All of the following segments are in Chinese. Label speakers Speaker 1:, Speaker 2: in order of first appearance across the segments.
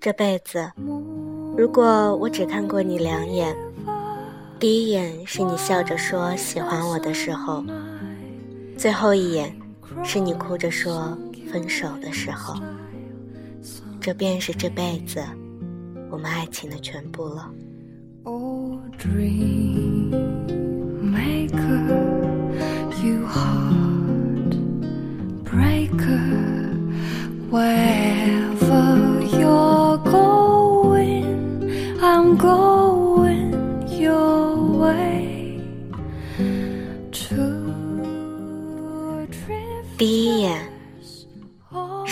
Speaker 1: 这辈子，如果我只看过你两眼，第一眼是你笑着说喜欢我的时候，最后一眼是你哭着说分手的时候，这便是这辈子我们爱情的全部了。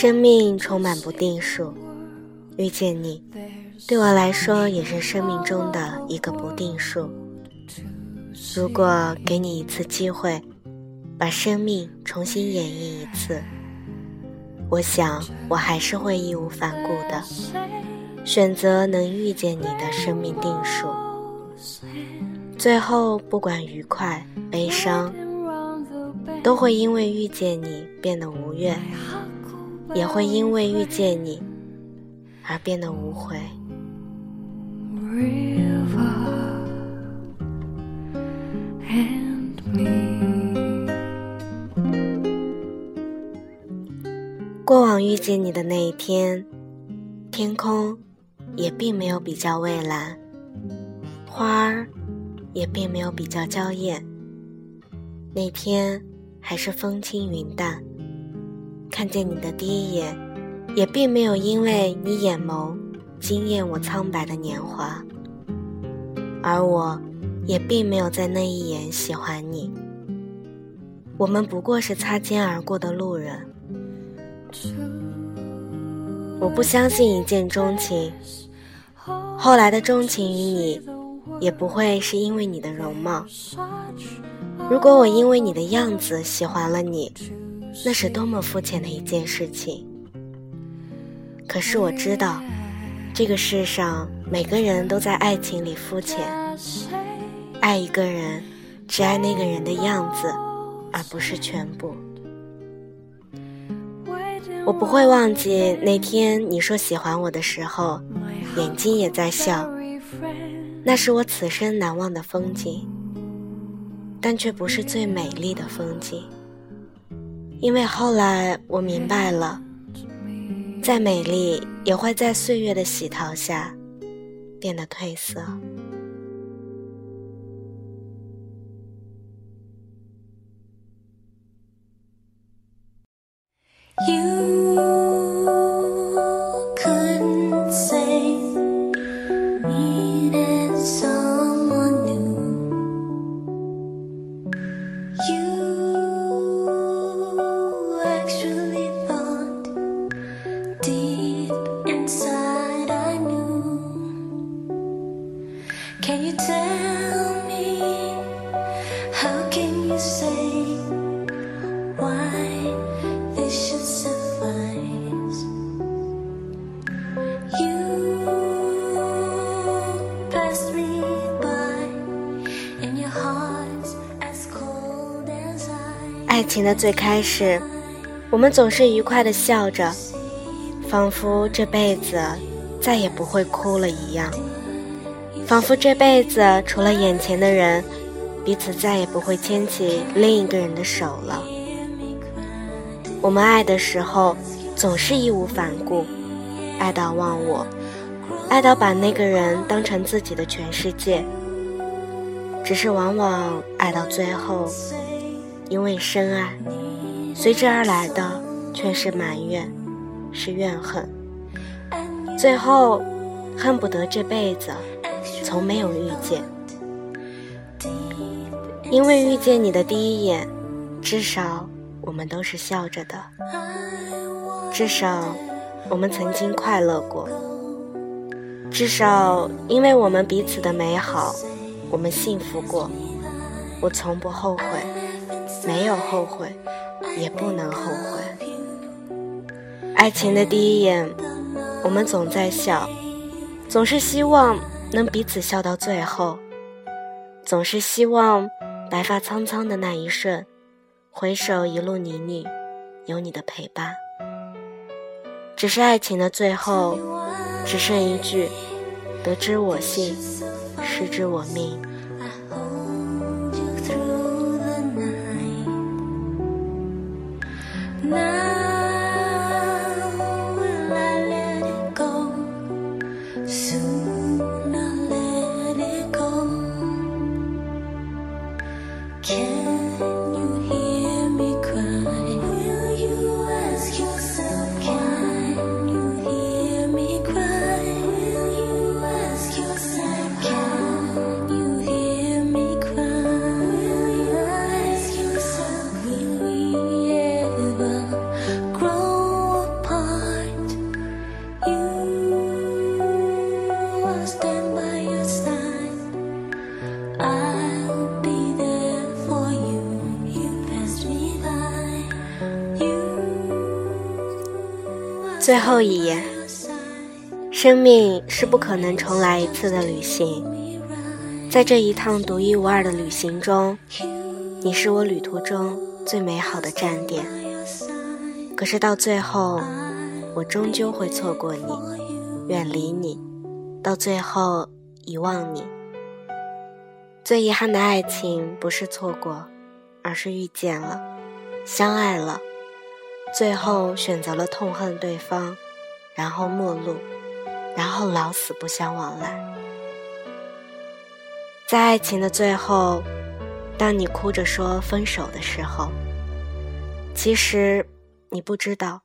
Speaker 1: 生命充满不定数，遇见你，对我来说也是生命中的一个不定数。如果给你一次机会，把生命重新演绎一次，我想我还是会义无反顾的选择能遇见你的生命定数。最后，不管愉快、悲伤。都会因为遇见你变得无怨，也会因为遇见你而变得无悔。过往遇见你的那一天，天空也并没有比较蔚蓝，花儿也并没有比较娇艳。那天。还是风轻云淡，看见你的第一眼，也并没有因为你眼眸惊艳我苍白的年华，而我，也并没有在那一眼喜欢你。我们不过是擦肩而过的路人。我不相信一见钟情，后来的钟情于你，也不会是因为你的容貌。如果我因为你的样子喜欢了你，那是多么肤浅的一件事情。可是我知道，这个世上每个人都在爱情里肤浅。爱一个人，只爱那个人的样子，而不是全部。我不会忘记那天你说喜欢我的时候，眼睛也在笑，那是我此生难忘的风景。但却不是最美丽的风景，因为后来我明白了，再美丽也会在岁月的洗淘下变得褪色。爱情的最开始，我们总是愉快的笑着，仿佛这辈子再也不会哭了一样，仿佛这辈子除了眼前的人，彼此再也不会牵起另一个人的手了。我们爱的时候，总是义无反顾，爱到忘我，爱到把那个人当成自己的全世界。只是往往爱到最后。因为深爱，随之而来的却是埋怨，是怨恨，最后恨不得这辈子从没有遇见。因为遇见你的第一眼，至少我们都是笑着的，至少我们曾经快乐过，至少因为我们彼此的美好，我们幸福过，我从不后悔。没有后悔，也不能后悔。
Speaker 2: 爱情的第一眼，我们总在笑，总是希望能彼此笑到最后，总是希望白发苍苍的那一瞬，回首一路泥泞，有你的陪伴。只是爱情的最后，只剩一句：得之我幸，失之我命。最后一眼，生命是不可能重来一次的旅行，在这一趟独一无二的旅行中，你是我旅途中最美好的站点。可是到最后，我终究会错过你，远离你，到最后遗忘你。最遗憾的爱情不是错过，而是遇见了，相爱了。最后选择了痛恨对方，然后陌路，然后老死不相往来。在爱情的最后，当你哭着说分手的时候，其实你不知道，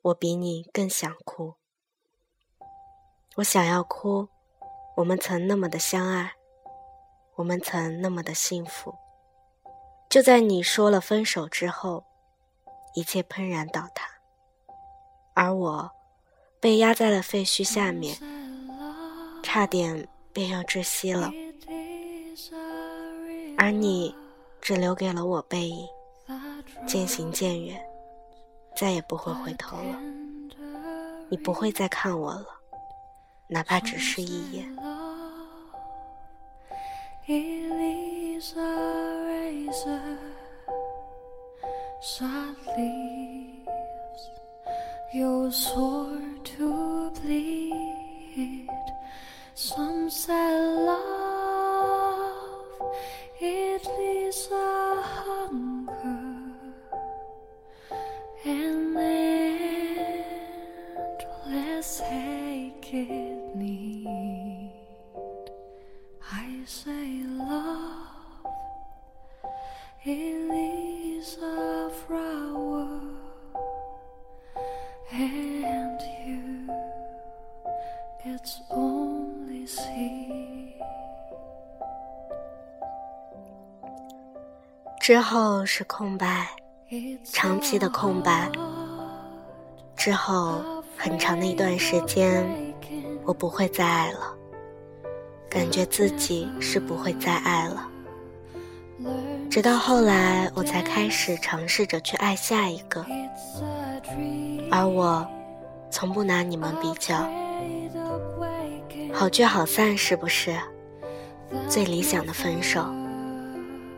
Speaker 2: 我比你更想哭。我想要哭，我们曾那么的相爱，我们曾那么的幸福。就在你说了分手之后。一切怦然倒塌，而我被压在了废墟下面，差点便要窒息了。而你只留给了我背影，渐行渐远，再也不会回头了。你不会再看我了，哪怕只是一眼。Sad leaves your sword to bleed. Some say love, it leaves a hunger and endless ache it need. I say love, it 之后是空白长期的空白之后很长的一段时间我不会再爱了感觉自己是不会再爱了直到后来，我才开始尝试着去爱下一个，而我从不拿你们比较。好聚好散是不是？最理想的分手，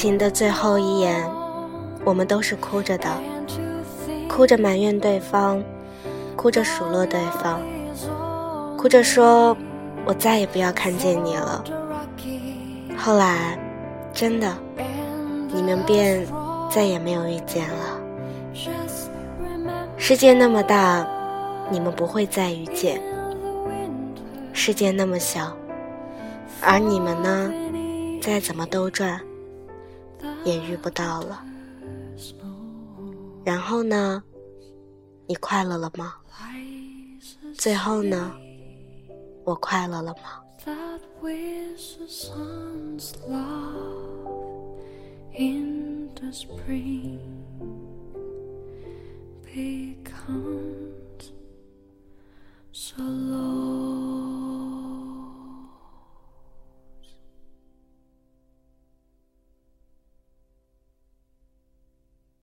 Speaker 2: 情的最后一眼，我们都是哭着的，哭着埋怨对方，哭着数落对方，哭着说
Speaker 1: 我再也不要看见你了。后来，真的，你们便再也没有遇见了。世界那么大，你们不会再遇见；世界那么小，而你们呢，再怎么兜转，也遇不到了。然后呢？你快乐了吗？最后呢？我快乐了吗？become